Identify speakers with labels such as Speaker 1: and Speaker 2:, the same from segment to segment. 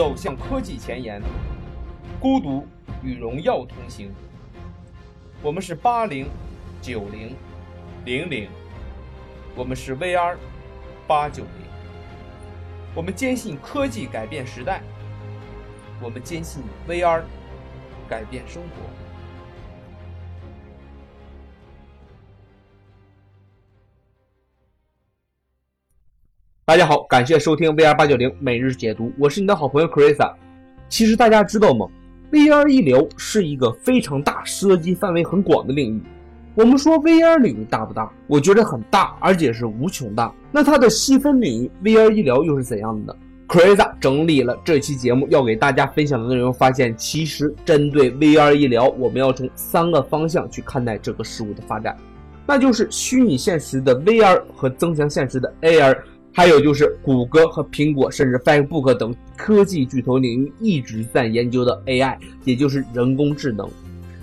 Speaker 1: 走向科技前沿，孤独与荣耀同行。我们是八零、九零、零零，我们是 VR 八九零。我们坚信科技改变时代，我们坚信 VR 改变生活。大家好，感谢收听 VR 八九零每日解读，我是你的好朋友 Chrisa。其实大家知道吗？VR 医疗是一个非常大、涉及范围很广的领域。我们说 VR 领域大不大？我觉得很大，而且是无穷大。那它的细分领域 VR 医疗又是怎样的呢？Chrisa 整理了这期节目要给大家分享的内容，发现其实针对 VR 医疗，我们要从三个方向去看待这个事物的发展，那就是虚拟现实的 VR 和增强现实的 AR。还有就是谷歌和苹果，甚至 Facebook 等科技巨头领域一直在研究的 AI，也就是人工智能。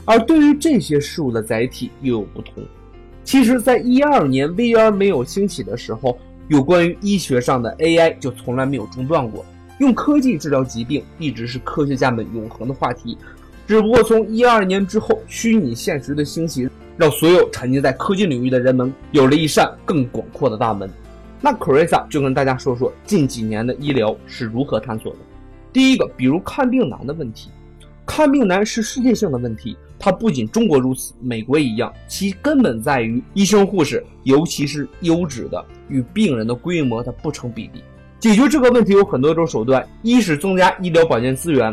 Speaker 1: 而对于这些事物的载体又有不同。其实，在一二年 VR 没有兴起的时候，有关于医学上的 AI 就从来没有中断过。用科技治疗疾病一直是科学家们永恒的话题。只不过从一二年之后，虚拟现实的兴起，让所有沉浸在科技领域的人们有了一扇更广阔的大门。那 Carissa 就跟大家说说近几年的医疗是如何探索的。第一个，比如看病难的问题，看病难是世界性的问题，它不仅中国如此，美国一样。其根本在于医生护士，尤其是优质的，与病人的规模它不成比例。解决这个问题有很多种手段，一是增加医疗保健资源，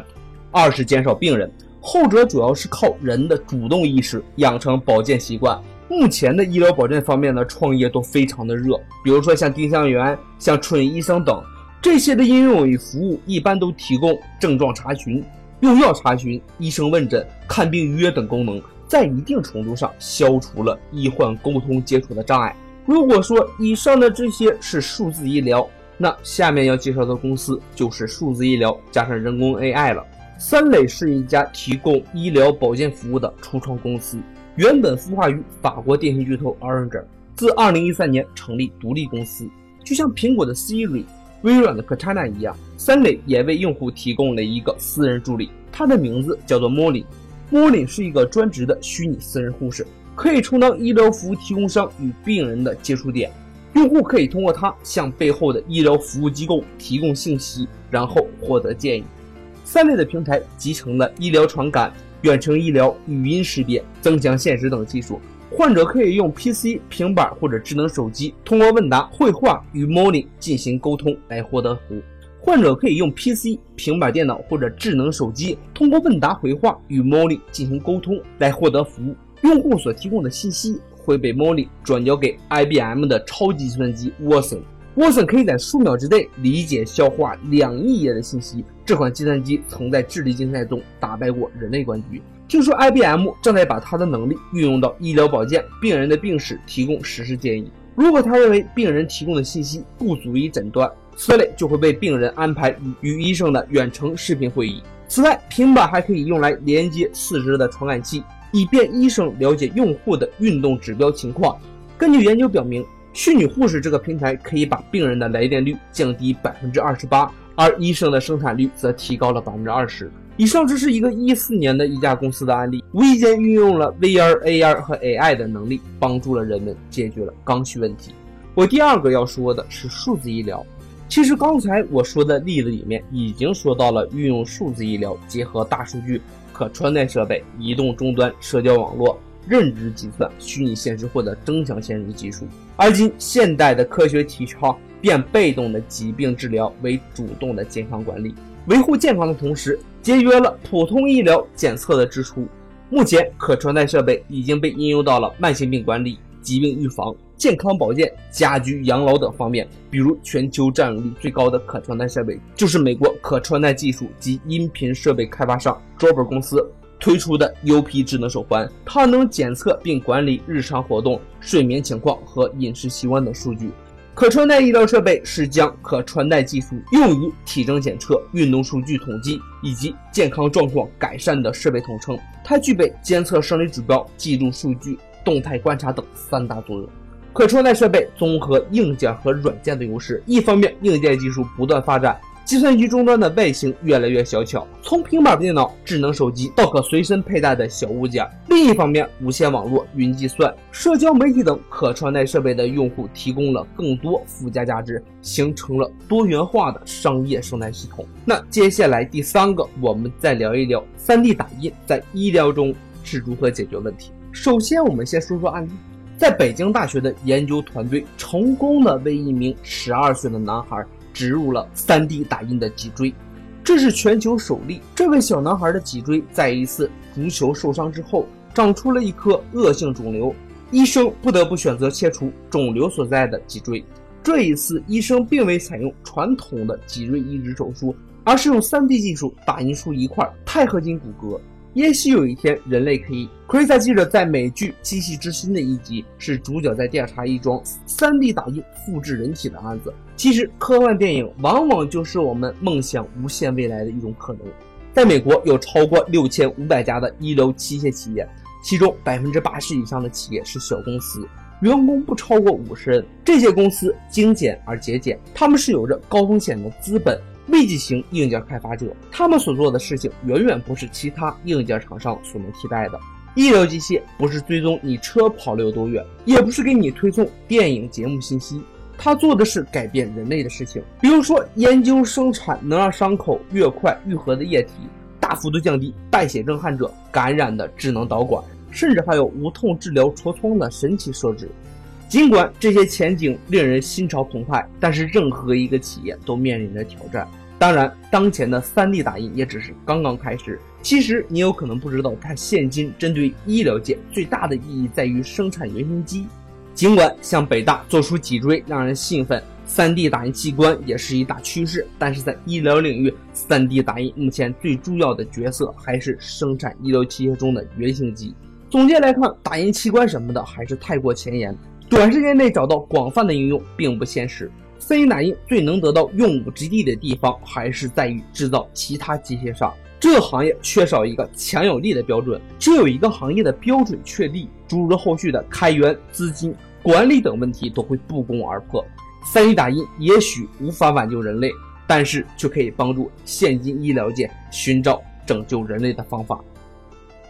Speaker 1: 二是减少病人。后者主要是靠人的主动意识，养成保健习惯。目前的医疗保健方面的创业都非常的热，比如说像丁香园、像春医生等这些的应用与服务，一般都提供症状查询、用药查询、医生问诊、看病预约等功能，在一定程度上消除了医患沟通接触的障碍。如果说以上的这些是数字医疗，那下面要介绍的公司就是数字医疗加上人工 AI 了。三磊是一家提供医疗保健服务的初创公司。原本孵化于法国电信巨头 Orange，自2013年成立独立公司。就像苹果的 Siri、微软的 Cortana 一样，三磊也为用户提供了一个私人助理，它的名字叫做 Molly。Molly 是一个专职的虚拟私人护士，可以充当医疗服务提供商与病人的接触点。用户可以通过它向背后的医疗服务机构提供信息，然后获得建议。三类的平台集成了医疗传感。远程医疗、语音识别、增强现实等技术，患者可以用 PC、平板或者智能手机，通过问答、绘画与 Molly 进行沟通来获得服务。患者可以用 PC、平板电脑或者智能手机，通过问答、绘画与 Molly 进行沟通来获得服务。用户所提供的信息会被 Molly 转交给 IBM 的超级计算机 Watson。沃森可以在数秒之内理解消化两亿页的信息。这款计算机曾在智力竞赛中打败过人类冠军。听说 IBM 正在把它的能力运用到医疗保健，病人的病史提供实时建议。如果他认为病人提供的信息不足以诊断，此类就会被病人安排与医生的远程视频会议。此外，平板还可以用来连接四肢的传感器，以便医生了解用户的运动指标情况。根据研究表明。虚拟护士这个平台可以把病人的来电率降低百分之二十八，而医生的生产率则提高了百分之二十。以上这是一个一四年的一家公司的案例，无意间运用了 VR、AR 和 AI 的能力，帮助了人们解决了刚需问题。我第二个要说的是数字医疗。其实刚才我说的例子里面已经说到了运用数字医疗，结合大数据、可穿戴设备、移动终端、社交网络。认知计算、虚拟现实或者增强现实技术，而今现代的科学提倡变被动的疾病治疗为主动的健康管理，维护健康的同时节约了普通医疗检测的支出。目前，可穿戴设备已经被应用到了慢性病管理、疾病预防、健康保健、家居养老等方面。比如，全球占有率最高的可穿戴设备就是美国可穿戴技术及音频设备开发商 Jabra 公司。推出的 UP 智能手环，它能检测并管理日常活动、睡眠情况和饮食习惯等数据。可穿戴医疗设备是将可穿戴技术用于体征检测、运动数据统计以及健康状况改善的设备统称。它具备监测生理指标、记录数据、动态观察等三大作用。可穿戴设备综合硬件和软件的优势，一方面硬件技术不断发展。计算机终端的外形越来越小巧，从平板电脑、智能手机到可随身佩戴的小物件。另一方面，无线网络、云计算、社交媒体等可穿戴设备的用户提供了更多附加价值，形成了多元化的商业生态系统。那接下来第三个，我们再聊一聊 3D 打印在医疗中是如何解决问题。首先，我们先说说案例。在北京大学的研究团队成功的为一名十二岁的男孩植入了 3D 打印的脊椎，这是全球首例。这位小男孩的脊椎在一次足球受伤之后长出了一颗恶性肿瘤，医生不得不选择切除肿瘤所在的脊椎。这一次，医生并未采用传统的脊椎移植手术，而是用 3D 技术打印出一块钛合金骨骼。也许有一天，人类可以。克瑞萨记者在美剧《机器之心》的一集是主角在调查一桩 3D 打印复制人体的案子。其实，科幻电影往往就是我们梦想无限未来的一种可能。在美国，有超过六千五百家的医疗器械企业，其中百分之八十以上的企业是小公司，员工不超过五十人。这些公司精简而节俭，他们是有着高风险的资本。危机型硬件开发者，他们所做的事情远远不是其他硬件厂商所能替代的。医疗机械不是追踪你车跑了有多远，也不是给你推送电影节目信息，他做的是改变人类的事情。比如说，研究生产能让伤口越快愈合的液体，大幅度降低败血症患者感染的智能导管，甚至还有无痛治疗痤疮的神奇设置。尽管这些前景令人心潮澎湃，但是任何一个企业都面临着挑战。当然，当前的 3D 打印也只是刚刚开始。其实你有可能不知道，它现今针对医疗界最大的意义在于生产原型机。尽管向北大做出脊椎让人兴奋，3D 打印器官也是一大趋势，但是在医疗领域，3D 打印目前最重要的角色还是生产医疗器械中的原型机。总结来看，打印器官什么的还是太过前沿。短时间内找到广泛的应用并不现实。3D 打印最能得到用武之地的地方，还是在于制造其他机械上。这个行业缺少一个强有力的标准，只有一个行业的标准确立，诸如后续的开源、资金、管理等问题都会不攻而破。3D 打印也许无法挽救人类，但是却可以帮助现今医疗界寻找拯救人类的方法。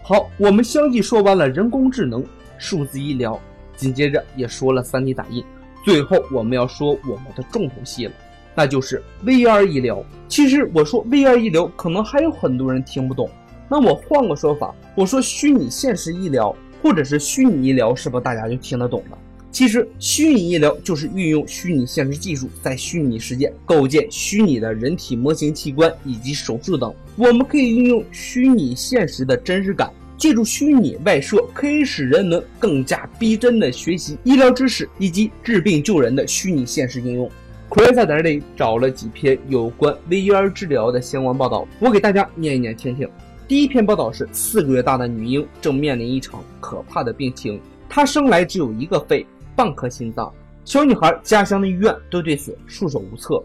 Speaker 1: 好，我们相继说完了人工智能、数字医疗。紧接着也说了 3D 打印，最后我们要说我们的重头戏了，那就是 VR 医疗。其实我说 VR 医疗，可能还有很多人听不懂。那我换个说法，我说虚拟现实医疗，或者是虚拟医疗，是不是大家就听得懂了？其实虚拟医疗就是运用虚拟现实技术，在虚拟世界构建虚拟的人体模型器官以及手术等。我们可以运用虚拟现实的真实感。借助虚拟外设，可以使人们更加逼真的学习医疗知识以及治病救人的虚拟现实应用。奎在这里找了几篇有关 VR 治疗的相关报道，我给大家念一念听听。第一篇报道是四个月大的女婴正面临一场可怕的病情，她生来只有一个肺、半颗心脏。小女孩家乡的医院都对此束手无策，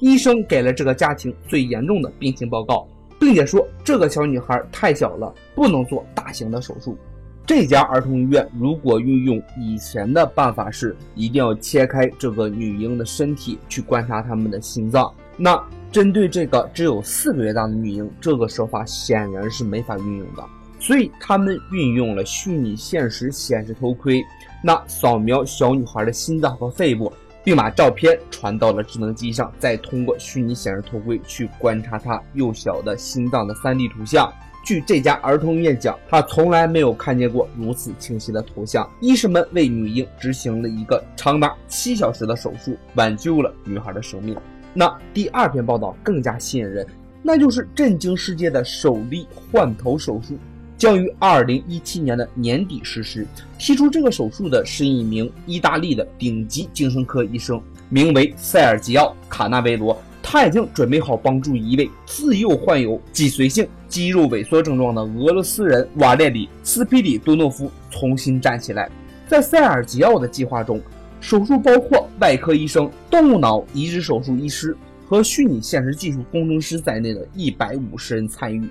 Speaker 1: 医生给了这个家庭最严重的病情报告。并且说这个小女孩太小了，不能做大型的手术。这家儿童医院如果运用以前的办法，是一定要切开这个女婴的身体去观察他们的心脏。那针对这个只有四个月大的女婴，这个手法显然是没法运用的。所以他们运用了虚拟现实显示头盔，那扫描小女孩的心脏和肺部。并把照片传到了智能机上，再通过虚拟显示头盔去观察她幼小的心脏的 3D 图像。据这家儿童医院讲，他从来没有看见过如此清晰的图像。医生们为女婴执行了一个长达七小时的手术，挽救了女孩的生命。那第二篇报道更加吸引人，那就是震惊世界的首例换头手术。将于二零一七年的年底实施。提出这个手术的是一名意大利的顶级精神科医生，名为塞尔吉奥·卡纳维罗。他已经准备好帮助一位自幼患有脊髓性肌肉萎缩症状的俄罗斯人瓦列里·斯皮里多诺夫重新站起来。在塞尔吉奥的计划中，手术包括外科医生、动物脑移植手术医师和虚拟现实技术工程师在内的一百五十人参与。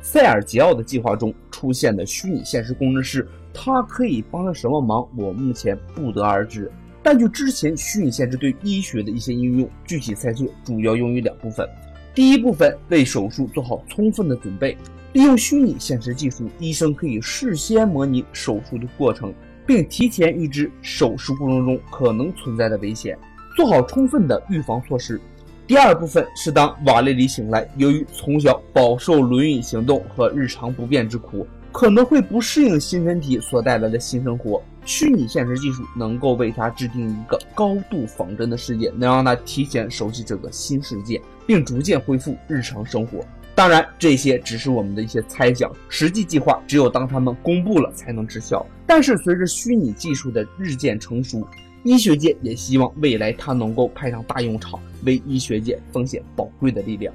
Speaker 1: 塞尔吉奥的计划中出现的虚拟现实工程师，他可以帮上什么忙？我目前不得而知。但就之前虚拟现实对医学的一些应用，具体猜测主要用于两部分：第一部分为手术做好充分的准备，利用虚拟现实技术，医生可以事先模拟手术的过程，并提前预知手术过程中可能存在的危险，做好充分的预防措施。第二部分是当瓦列里醒来，由于从小饱受轮椅行动和日常不便之苦，可能会不适应新身体所带来的新生活。虚拟现实技术能够为他制定一个高度仿真的世界，能让他提前熟悉这个新世界，并逐渐恢复日常生活。当然，这些只是我们的一些猜想，实际计划只有当他们公布了才能知晓。但是，随着虚拟技术的日渐成熟，医学界也希望未来它能够派上大用场，为医学界奉献宝贵的力量。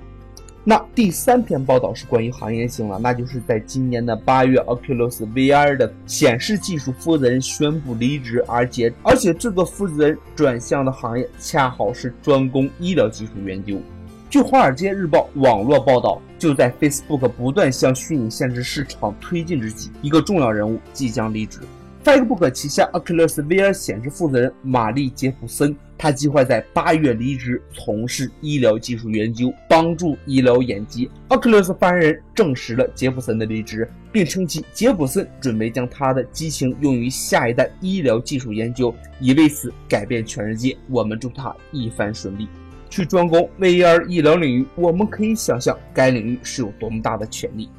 Speaker 1: 那第三篇报道是关于行业性了，那就是在今年的八月，Oculus VR 的显示技术负责人宣布离职，而且而且这个负责人转向的行业恰好是专攻医疗技术研究。据《华尔街日报》网络报道，就在 Facebook 不断向虚拟现实市场推进之际，一个重要人物即将离职。Facebook 旗下 Oculus VR 显示负责人玛丽·杰普森，他计划在八月离职，从事医疗技术研究，帮助医疗眼疾。Oculus 发言人证实了杰普森的离职，并称其杰普森准备将他的激情用于下一代医疗技术研究，以为此改变全世界。我们祝他一帆顺利。去专攻 VR 医疗领域，我们可以想象该领域是有多么大的潜力。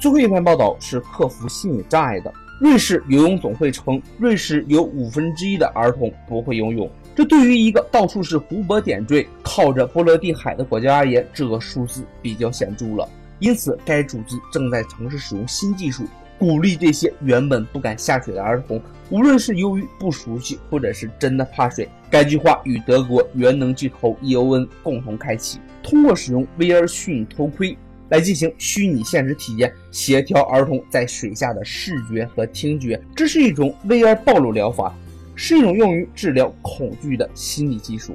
Speaker 1: 最后一篇报道是克服心理障碍的。瑞士游泳总会称，瑞士有五分之一的儿童不会游泳。这对于一个到处是湖泊点缀、靠着波罗的海的国家而言，这个数字比较显著了。因此，该组织正在尝试使用新技术，鼓励这些原本不敢下水的儿童，无论是由于不熟悉，或者是真的怕水。该计划与德国原能巨头 EON 共同开启，通过使用威尔逊头盔。来进行虚拟现实体验，协调儿童在水下的视觉和听觉。这是一种 VR 暴露疗法，是一种用于治疗恐惧的心理技术。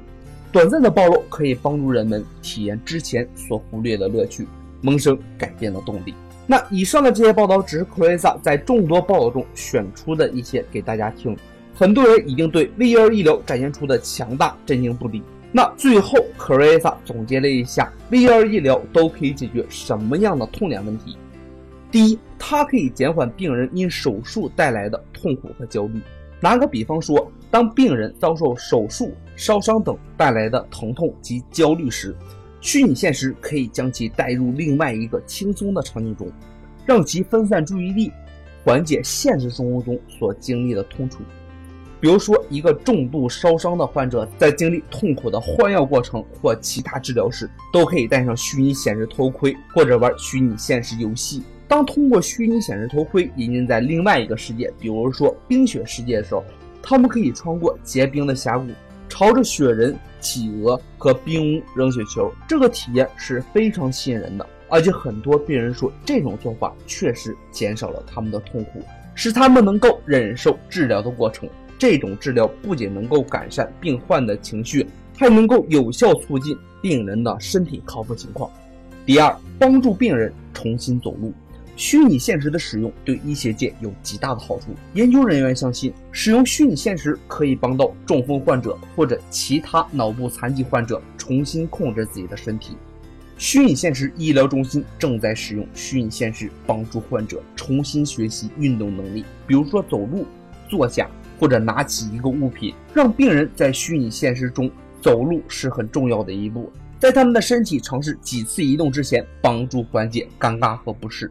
Speaker 1: 短暂的暴露可以帮助人们体验之前所忽略的乐趣，萌生改变的动力。那以上的这些报道只是 Crisa 在众多报道中选出的一些给大家听。很多人已经对 VR 医疗展现出的强大震惊不已。那最后 c r i s a 总结了一下，VR 医疗都可以解决什么样的痛点问题？第一，它可以减缓病人因手术带来的痛苦和焦虑。拿个比方说，当病人遭受手术、烧伤等带来的疼痛及焦虑时，虚拟现实可以将其带入另外一个轻松的场景中，让其分散注意力，缓解现实生活中所经历的痛楚。比如说，一个重度烧伤的患者在经历痛苦的换药过程或其他治疗时，都可以戴上虚拟显示头盔或者玩虚拟现实游戏。当通过虚拟显示头盔引进在另外一个世界，比如说冰雪世界的时候，他们可以穿过结冰的峡谷，朝着雪人、企鹅和冰屋扔雪球。这个体验是非常吸引人的，而且很多病人说，这种做法确实减少了他们的痛苦，使他们能够忍受治疗的过程。这种治疗不仅能够改善病患的情绪，还能够有效促进病人的身体康复情况。第二，帮助病人重新走路。虚拟现实的使用对医学界有极大的好处。研究人员相信，使用虚拟现实可以帮到中风患者或者其他脑部残疾患者重新控制自己的身体。虚拟现实医疗中心正在使用虚拟现实帮助患者重新学习运动能力，比如说走路、坐下。或者拿起一个物品，让病人在虚拟现实中走路是很重要的一步。在他们的身体尝试几次移动之前，帮助缓解尴尬和不适。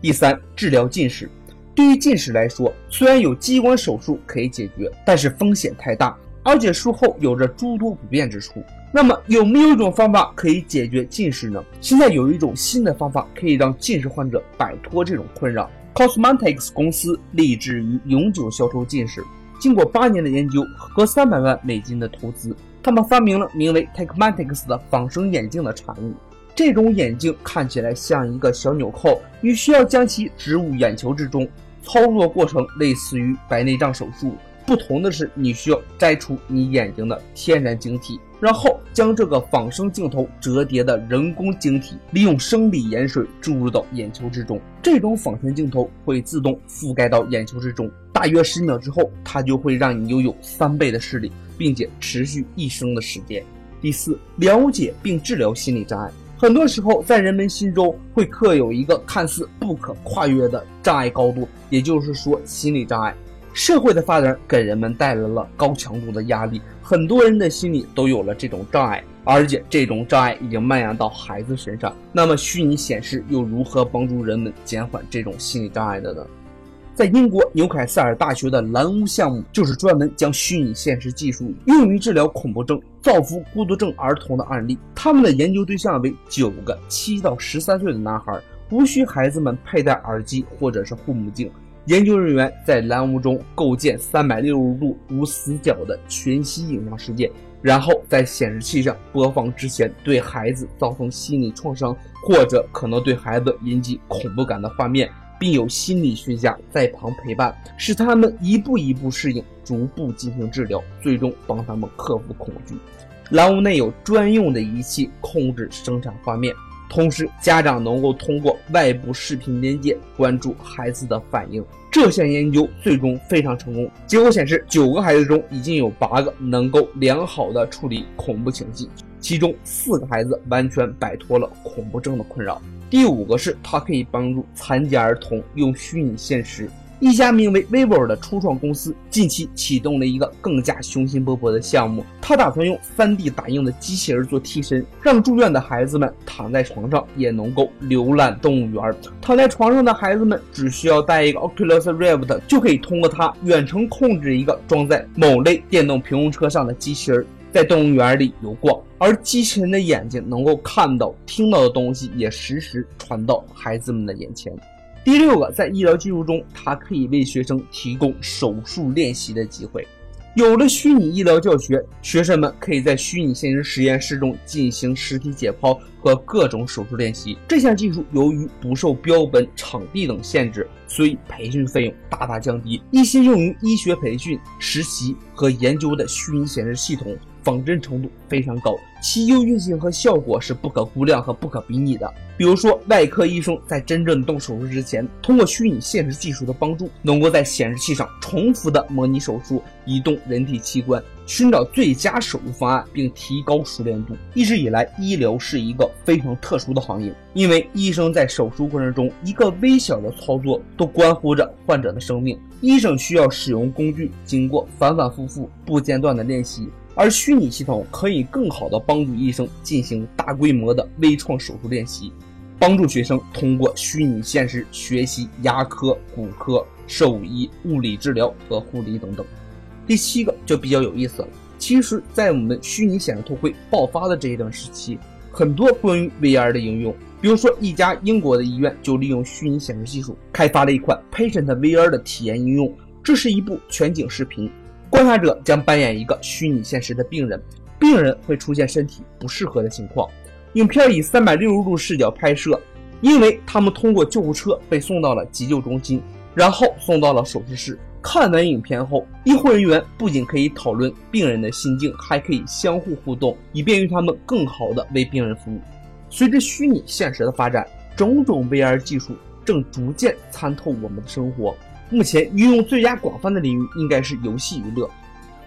Speaker 1: 第三，治疗近视。对于近视来说，虽然有激光手术可以解决，但是风险太大，而且术后有着诸多不便之处。那么，有没有一种方法可以解决近视呢？现在有一种新的方法可以让近视患者摆脱这种困扰。Cosmetics 公司立志于永久消除近视。经过八年的研究和三百万美金的投资，他们发明了名为 t e c h m a t i c s 的仿生眼镜的产物。这种眼镜看起来像一个小纽扣，你需要将其植入眼球之中。操作过程类似于白内障手术，不同的是，你需要摘除你眼睛的天然晶体。然后将这个仿生镜头折叠的人工晶体，利用生理盐水注入到眼球之中。这种仿生镜头会自动覆盖到眼球之中，大约十秒之后，它就会让你拥有三倍的视力，并且持续一生的时间。第四，了解并治疗心理障碍。很多时候，在人们心中会刻有一个看似不可跨越的障碍高度，也就是说心理障碍。社会的发展给人们带来了高强度的压力，很多人的心里都有了这种障碍，而且这种障碍已经蔓延到孩子身上。那么，虚拟显示又如何帮助人们减缓这种心理障碍的呢？在英国纽凯塞尔大学的蓝屋项目，就是专门将虚拟现实技术用于治疗恐怖症、造福孤独症儿童的案例。他们的研究对象为九个七到十三岁的男孩，无需孩子们佩戴耳机或者是护目镜。研究人员在蓝屋中构建三百六十度无死角的全息影像世界，然后在显示器上播放之前对孩子造成心理创伤或者可能对孩子引起恐怖感的画面。并有心理学家在旁陪伴，使他们一步一步适应，逐步进行治疗，最终帮他们克服恐惧。蓝屋内有专用的仪器控制生产画面，同时家长能够通过外部视频连接关注孩子的反应。这项研究最终非常成功，结果显示，九个孩子中已经有八个能够良好的处理恐怖情绪，其中四个孩子完全摆脱了恐怖症的困扰。第五个是，它可以帮助残疾儿童用虚拟现实。一家名为 Vivo 的初创公司近期启动了一个更加雄心勃勃的项目，他打算用 3D 打印的机器人做替身，让住院的孩子们躺在床上也能够浏览动物园。躺在床上的孩子们只需要带一个 Oculus Rift，就可以通过它远程控制一个装在某类电动平衡车上的机器人。在动物园里游逛，而机器人的眼睛能够看到、听到的东西也实时传到孩子们的眼前。第六个，在医疗技术中，它可以为学生提供手术练习的机会。有了虚拟医疗教学，学生们可以在虚拟现实实验室中进行实体解剖和各种手术练习。这项技术由于不受标本、场地等限制，所以培训费用大大降低。一些用于医学培训、实习和研究的虚拟显示系统。仿真程度非常高，其优越性和效果是不可估量和不可比拟的。比如说，外科医生在真正动手术之前，通过虚拟现实技术的帮助，能够在显示器上重复的模拟手术、移动人体器官，寻找最佳手术方案，并提高熟练度。一直以来，医疗是一个非常特殊的行业，因为医生在手术过程中一个微小的操作都关乎着患者的生命，医生需要使用工具，经过反反复复、不间断的练习。而虚拟系统可以更好地帮助医生进行大规模的微创手术练习，帮助学生通过虚拟现实学习牙科、骨科、兽医、物理治疗和护理等等。第七个就比较有意思了。其实，在我们虚拟显示头盔爆发的这一段时期，很多关于 VR 的应用，比如说一家英国的医院就利用虚拟显示技术开发了一款 Patient VR 的体验应用。这是一部全景视频。观察者将扮演一个虚拟现实的病人，病人会出现身体不适合的情况。影片以三百六十度视角拍摄，因为他们通过救护车被送到了急救中心，然后送到了手术室。看完影片后，医护人员不仅可以讨论病人的心境，还可以相互互动，以便于他们更好地为病人服务。随着虚拟现实的发展，种种 VR 技术正逐渐参透我们的生活。目前运用最佳广泛的领域应该是游戏娱乐，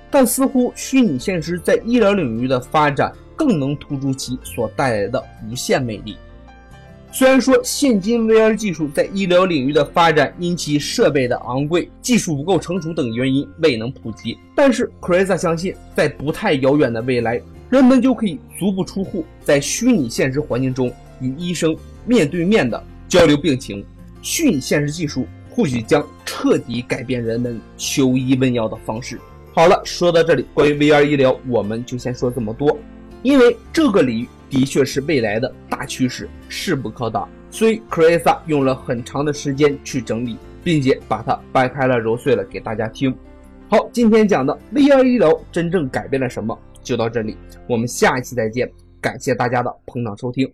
Speaker 1: 但似乎虚拟现实在医疗领域的发展更能突出其所带来的无限魅力。虽然说现今 VR 技术在医疗领域的发展因其设备的昂贵、技术不够成熟等原因未能普及，但是 Crisa 相信，在不太遥远的未来，人们就可以足不出户，在虚拟现实环境中与医生面对面的交流病情。虚拟现实技术。或许将彻底改变人们求医问药的方式。好了，说到这里，关于 VR 医疗，我们就先说这么多。因为这个领域的确是未来的大趋势，势不可挡，所以 Krisa 用了很长的时间去整理，并且把它掰开了揉碎了给大家听。好，今天讲的 VR 医疗真正改变了什么，就到这里，我们下一期再见。感谢大家的捧场收听。